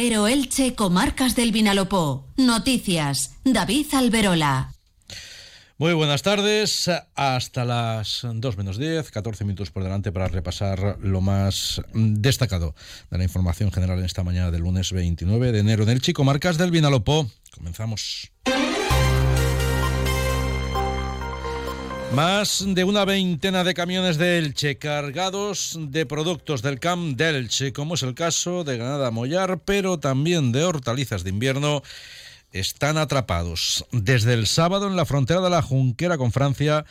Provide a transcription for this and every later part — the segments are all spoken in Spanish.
Elche, Comarcas del Vinalopó. Noticias. David Alberola. Muy buenas tardes, hasta las 2 menos 10, 14 minutos por delante para repasar lo más destacado de la información general en esta mañana del lunes 29 de enero en el Chico Marcas del Vinalopó. Comenzamos. Más de una veintena de camiones de Elche cargados de productos del Camp de Elche, como es el caso de Granada Mollar, pero también de hortalizas de invierno, están atrapados. Desde el sábado en la frontera de la Junquera con Francia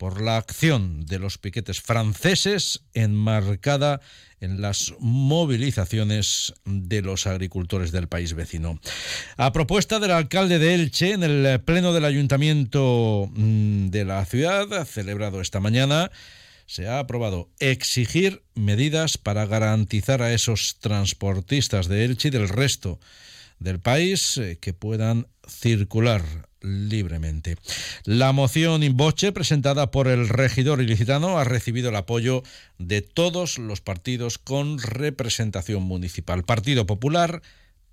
por la acción de los piquetes franceses enmarcada en las movilizaciones de los agricultores del país vecino. A propuesta del alcalde de Elche, en el pleno del ayuntamiento mm, de la ciudad, celebrado esta mañana, se ha aprobado exigir medidas para garantizar a esos transportistas de Elche y del resto del país eh, que puedan circular libremente. La moción in presentada por el regidor ilicitano ha recibido el apoyo de todos los partidos con representación municipal. Partido Popular,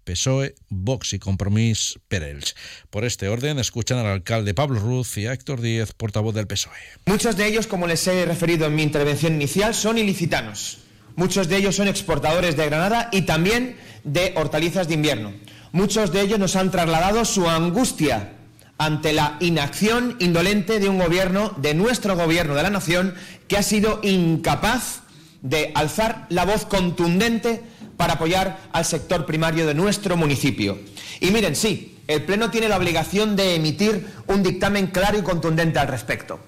PSOE, Vox y Compromís Perels. Por este orden, escuchan al alcalde Pablo Ruz y a Héctor Díez, portavoz del PSOE. Muchos de ellos, como les he referido en mi intervención inicial, son ilicitanos. Muchos de ellos son exportadores de Granada y también de hortalizas de invierno. Muchos de ellos nos han trasladado su angustia ante la inacción indolente de un gobierno, de nuestro gobierno de la nación, que ha sido incapaz de alzar la voz contundente para apoyar al sector primario de nuestro municipio. Y miren, sí, el Pleno tiene la obligación de emitir un dictamen claro y contundente al respecto.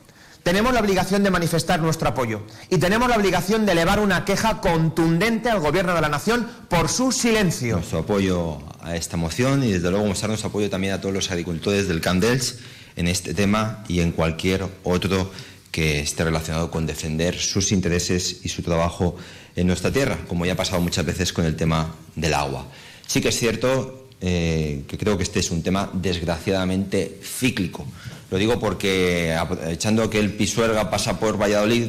Tenemos la obligación de manifestar nuestro apoyo y tenemos la obligación de elevar una queja contundente al Gobierno de la Nación por su silencio. Nuestro apoyo a esta moción y desde luego mostrar nuestro apoyo también a todos los agricultores del Candels en este tema y en cualquier otro que esté relacionado con defender sus intereses y su trabajo en nuestra tierra, como ya ha pasado muchas veces con el tema del agua. Sí que es cierto eh, que creo que este es un tema desgraciadamente cíclico. Lo digo porque, echando que el Pisuerga pasa por Valladolid,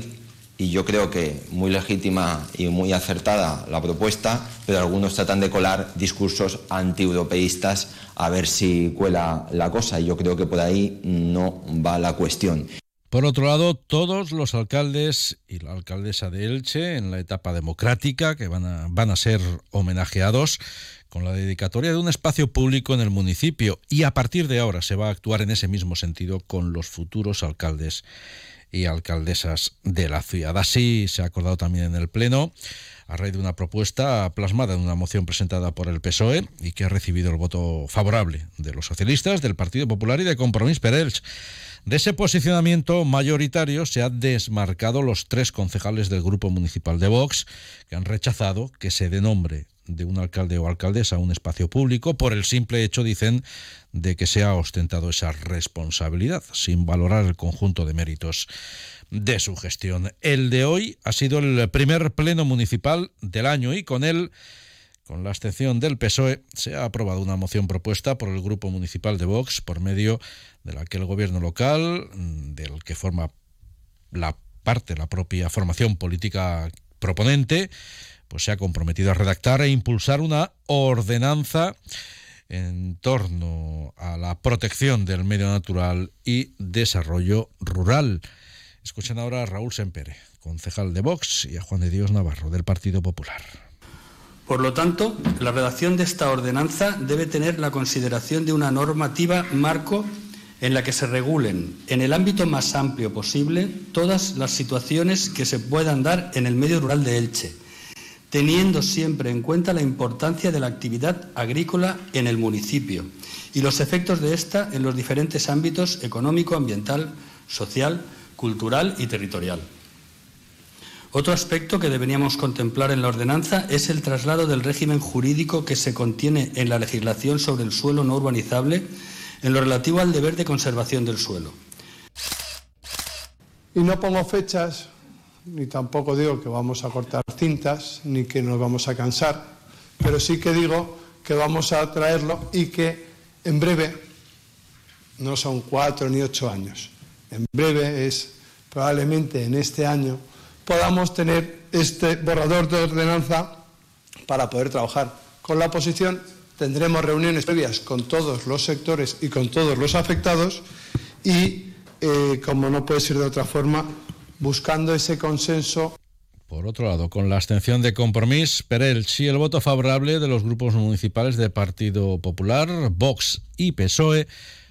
y yo creo que muy legítima y muy acertada la propuesta, pero algunos tratan de colar discursos antieuropeístas a ver si cuela la cosa, y yo creo que por ahí no va la cuestión. Por otro lado, todos los alcaldes y la alcaldesa de Elche en la etapa democrática que van a, van a ser homenajeados con la dedicatoria de un espacio público en el municipio y a partir de ahora se va a actuar en ese mismo sentido con los futuros alcaldes y alcaldesas de la ciudad. Así se ha acordado también en el Pleno a raíz de una propuesta plasmada en una moción presentada por el PSOE y que ha recibido el voto favorable de los socialistas, del Partido Popular y de Compromís Perels. De ese posicionamiento mayoritario se han desmarcado los tres concejales del Grupo Municipal de Vox, que han rechazado que se dé nombre de un alcalde o alcaldesa a un espacio público por el simple hecho, dicen, de que se ha ostentado esa responsabilidad, sin valorar el conjunto de méritos de su gestión. El de hoy ha sido el primer pleno municipal del año y con él con la abstención del PSOE, se ha aprobado una moción propuesta por el Grupo Municipal de Vox, por medio de la que el gobierno local, mm, del que forma la parte, la propia formación política proponente, pues se ha comprometido a redactar e impulsar una ordenanza en torno a la protección del medio natural y desarrollo rural. Escuchen ahora a Raúl Sempere, concejal de Vox, y a Juan de Dios Navarro, del Partido Popular. Por lo tanto, la redacción de esta ordenanza debe tener la consideración de una normativa marco en la que se regulen, en el ámbito más amplio posible, todas las situaciones que se puedan dar en el medio rural de Elche teniendo siempre en cuenta la importancia de la actividad agrícola en el municipio y los efectos de esta en los diferentes ámbitos económico, ambiental, social, cultural y territorial. Otro aspecto que deberíamos contemplar en la ordenanza es el traslado del régimen jurídico que se contiene en la legislación sobre el suelo no urbanizable en lo relativo al deber de conservación del suelo. Y no pongo fechas ni tampoco digo que vamos a cortar cintas, ni que nos vamos a cansar, pero sí que digo que vamos a traerlo y que en breve, no son cuatro ni ocho años, en breve es probablemente en este año, podamos tener este borrador de ordenanza para poder trabajar con la oposición, tendremos reuniones previas con todos los sectores y con todos los afectados y, eh, como no puede ser de otra forma, buscando ese consenso. Por otro lado, con la abstención de Compromís, Perelch y el voto favorable de los grupos municipales de Partido Popular, Vox y PSOE,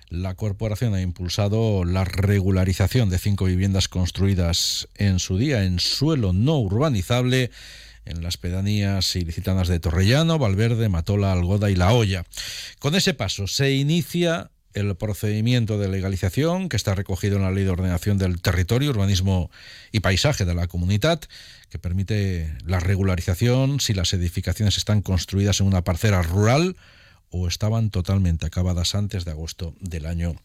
la corporación ha impulsado la regularización de cinco viviendas construidas en su día en suelo no urbanizable en las pedanías ilicitanas de Torrellano, Valverde, Matola, Algoda y La Hoya. Con ese paso se inicia el procedimiento de legalización que está recogido en la Ley de Ordenación del Territorio, Urbanismo y Paisaje de la Comunidad, que permite la regularización si las edificaciones están construidas en una parcela rural o estaban totalmente acabadas antes de agosto del año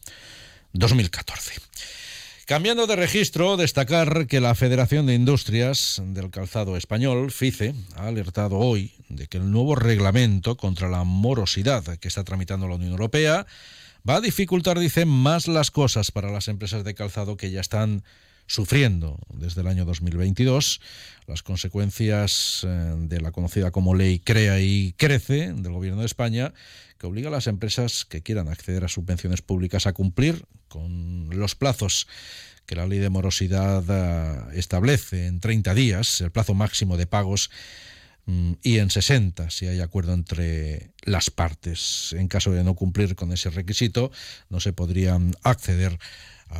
2014. Cambiando de registro, destacar que la Federación de Industrias del Calzado Español, FICE, ha alertado hoy de que el nuevo reglamento contra la morosidad que está tramitando la Unión Europea va a dificultar, dicen, más las cosas para las empresas de calzado que ya están sufriendo desde el año 2022 las consecuencias eh, de la conocida como ley Crea y Crece del Gobierno de España, que obliga a las empresas que quieran acceder a subvenciones públicas a cumplir con los plazos que la ley de morosidad eh, establece en 30 días, el plazo máximo de pagos Mm, y en 60 si hay acuerdo entre las partes. En caso de no cumplir con ese requisito, no se podrían acceder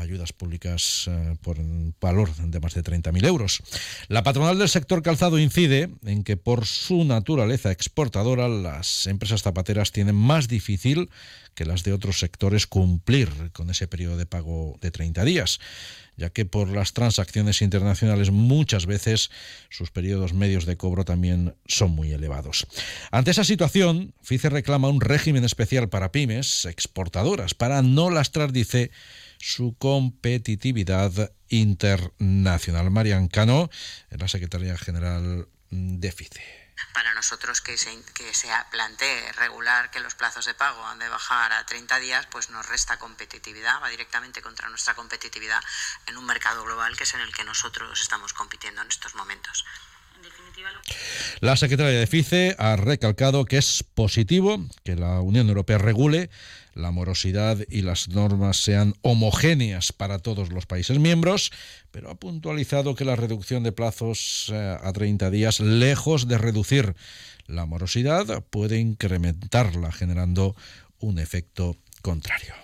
ayudas públicas eh, por valor de más de 30.000 euros. La patronal del sector calzado incide en que por su naturaleza exportadora las empresas zapateras tienen más difícil que las de otros sectores cumplir con ese periodo de pago de 30 días ya que por las transacciones internacionales muchas veces sus periodos medios de cobro también son muy elevados. Ante esa situación, FICE reclama un régimen especial para pymes exportadoras para no lastrar, dice, su competitividad internacional. Marian Cano, la secretaria general de FICE para nosotros que se, que se plantee regular que los plazos de pago han de bajar a 30 días, pues nos resta competitividad, va directamente contra nuestra competitividad en un mercado global que es en el que nosotros estamos compitiendo en estos momentos. La secretaria de FICE ha recalcado que es positivo que la Unión Europea regule la morosidad y las normas sean homogéneas para todos los países miembros, pero ha puntualizado que la reducción de plazos eh, a 30 días, lejos de reducir la morosidad, puede incrementarla, generando un efecto contrario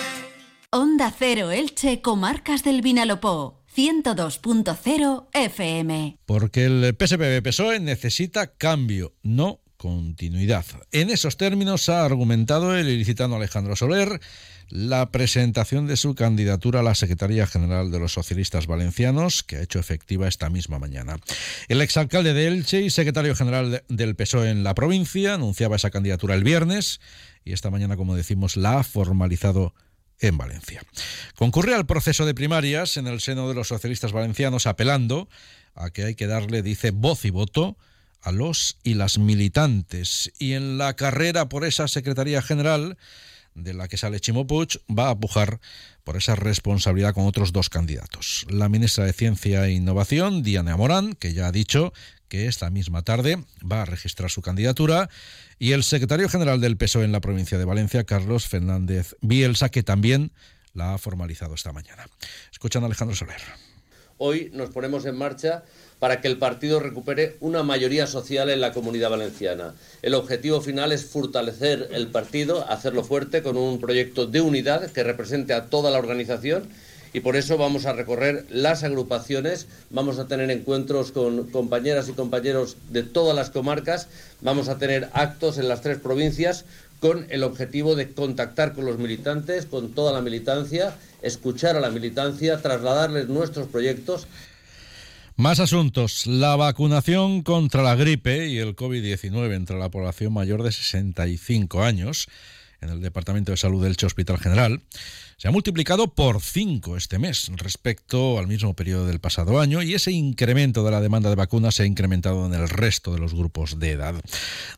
Onda Cero Elche, Comarcas del Vinalopó. 102.0 FM. Porque el PSPB PSOE necesita cambio, no continuidad. En esos términos ha argumentado el ilicitano Alejandro Soler la presentación de su candidatura a la Secretaría General de los Socialistas Valencianos, que ha hecho efectiva esta misma mañana. El exalcalde de Elche y secretario general del PSOE en la provincia anunciaba esa candidatura el viernes y esta mañana, como decimos, la ha formalizado en Valencia. Concurre al proceso de primarias en el seno de los socialistas valencianos apelando a que hay que darle, dice, voz y voto a los y las militantes. Y en la carrera por esa Secretaría General de la que sale Chimo Puig, va a pujar por esa responsabilidad con otros dos candidatos. La ministra de Ciencia e Innovación, Diana Morán, que ya ha dicho que esta misma tarde va a registrar su candidatura, y el secretario general del PSOE en la provincia de Valencia, Carlos Fernández Bielsa, que también la ha formalizado esta mañana. Escuchan a Alejandro Soler. Hoy nos ponemos en marcha para que el partido recupere una mayoría social en la comunidad valenciana. El objetivo final es fortalecer el partido, hacerlo fuerte con un proyecto de unidad que represente a toda la organización y por eso vamos a recorrer las agrupaciones, vamos a tener encuentros con compañeras y compañeros de todas las comarcas, vamos a tener actos en las tres provincias con el objetivo de contactar con los militantes, con toda la militancia, escuchar a la militancia, trasladarles nuestros proyectos. Más asuntos. La vacunación contra la gripe y el COVID-19 entre la población mayor de 65 años en el Departamento de Salud del Che Hospital General se ha multiplicado por 5 este mes respecto al mismo periodo del pasado año y ese incremento de la demanda de vacunas se ha incrementado en el resto de los grupos de edad.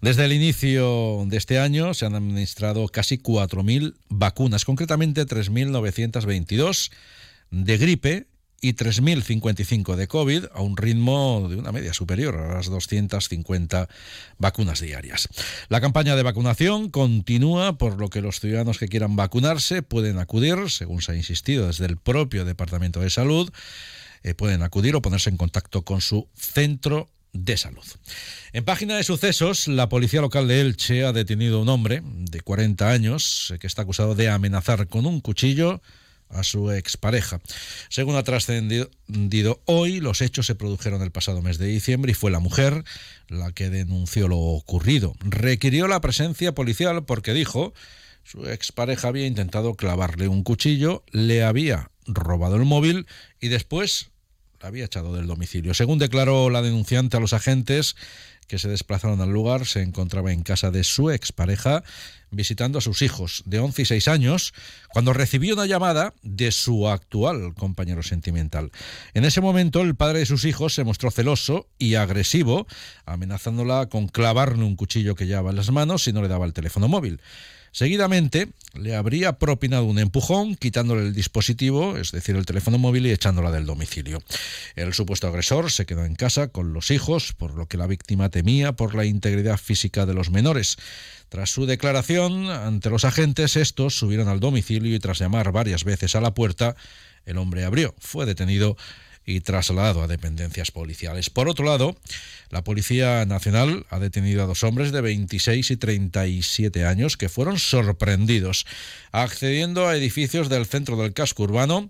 Desde el inicio de este año se han administrado casi 4.000 vacunas, concretamente 3.922 de gripe y 3.055 de COVID a un ritmo de una media superior a las 250 vacunas diarias. La campaña de vacunación continúa, por lo que los ciudadanos que quieran vacunarse pueden acudir, según se ha insistido desde el propio Departamento de Salud, eh, pueden acudir o ponerse en contacto con su centro de salud. En página de sucesos, la policía local de Elche ha detenido a un hombre de 40 años eh, que está acusado de amenazar con un cuchillo a su expareja. Según ha trascendido hoy, los hechos se produjeron el pasado mes de diciembre y fue la mujer la que denunció lo ocurrido. Requirió la presencia policial porque dijo su expareja había intentado clavarle un cuchillo, le había robado el móvil y después la había echado del domicilio. Según declaró la denunciante a los agentes, que se desplazaron al lugar se encontraba en casa de su expareja visitando a sus hijos de 11 y 6 años cuando recibió una llamada de su actual compañero sentimental. En ese momento el padre de sus hijos se mostró celoso y agresivo, amenazándola con clavarle un cuchillo que llevaba en las manos si no le daba el teléfono móvil. Seguidamente le habría propinado un empujón, quitándole el dispositivo, es decir, el teléfono móvil y echándola del domicilio. El supuesto agresor se quedó en casa con los hijos, por lo que la víctima temía por la integridad física de los menores. Tras su declaración ante los agentes, estos subieron al domicilio y tras llamar varias veces a la puerta, el hombre abrió. Fue detenido y trasladado a dependencias policiales. Por otro lado, la Policía Nacional ha detenido a dos hombres de 26 y 37 años que fueron sorprendidos accediendo a edificios del centro del casco urbano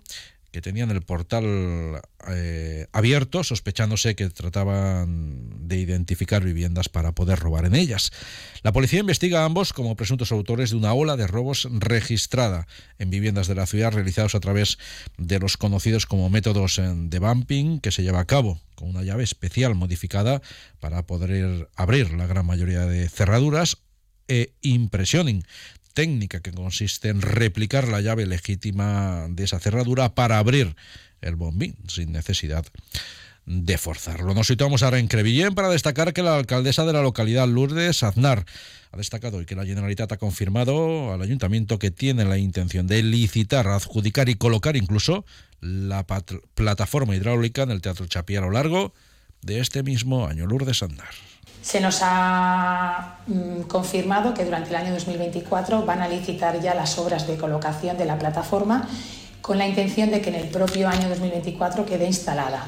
que tenían el portal eh, abierto, sospechándose que trataban de identificar viviendas para poder robar en ellas. La policía investiga a ambos como presuntos autores de una ola de robos registrada en viviendas de la ciudad realizados a través de los conocidos como métodos eh, de bumping que se lleva a cabo con una llave especial modificada para poder abrir la gran mayoría de cerraduras e impresioning, técnica que consiste en replicar la llave legítima de esa cerradura para abrir el bombín sin necesidad de forzarlo. Nos situamos ahora en Crevillén para destacar que la alcaldesa de la localidad, Lourdes Aznar, ha destacado y que la Generalitat ha confirmado al ayuntamiento que tiene la intención de licitar, adjudicar y colocar incluso la plataforma hidráulica en el Teatro Chapí a lo largo de este mismo año. Lourdes Aznar. Se nos ha mm, confirmado que durante el año 2024 van a licitar ya las obras de colocación de la plataforma con la intención de que en el propio año 2024 quede instalada.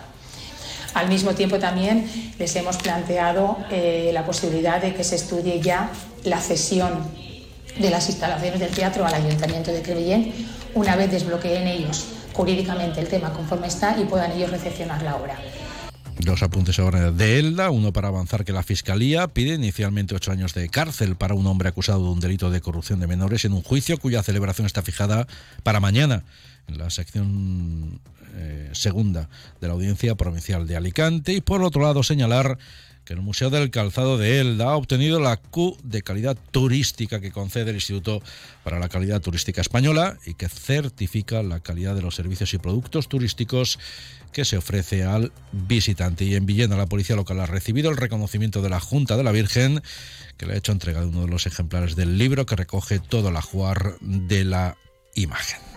Al mismo tiempo también les hemos planteado eh, la posibilidad de que se estudie ya la cesión de las instalaciones del teatro al Ayuntamiento de Crevillén una vez desbloqueen ellos jurídicamente el tema conforme está y puedan ellos recepcionar la obra. Dos apuntes ahora de Elda, uno para avanzar que la Fiscalía pide inicialmente ocho años de cárcel para un hombre acusado de un delito de corrupción de menores en un juicio cuya celebración está fijada para mañana en la sección eh, segunda de la Audiencia Provincial de Alicante. Y por otro lado señalar que el Museo del Calzado de Elda ha obtenido la Q de calidad turística que concede el Instituto para la Calidad Turística Española y que certifica la calidad de los servicios y productos turísticos que se ofrece al visitante. Y en Villena la policía local ha recibido el reconocimiento de la Junta de la Virgen que le ha hecho entrega de uno de los ejemplares del libro que recoge todo el ajuar de la imagen.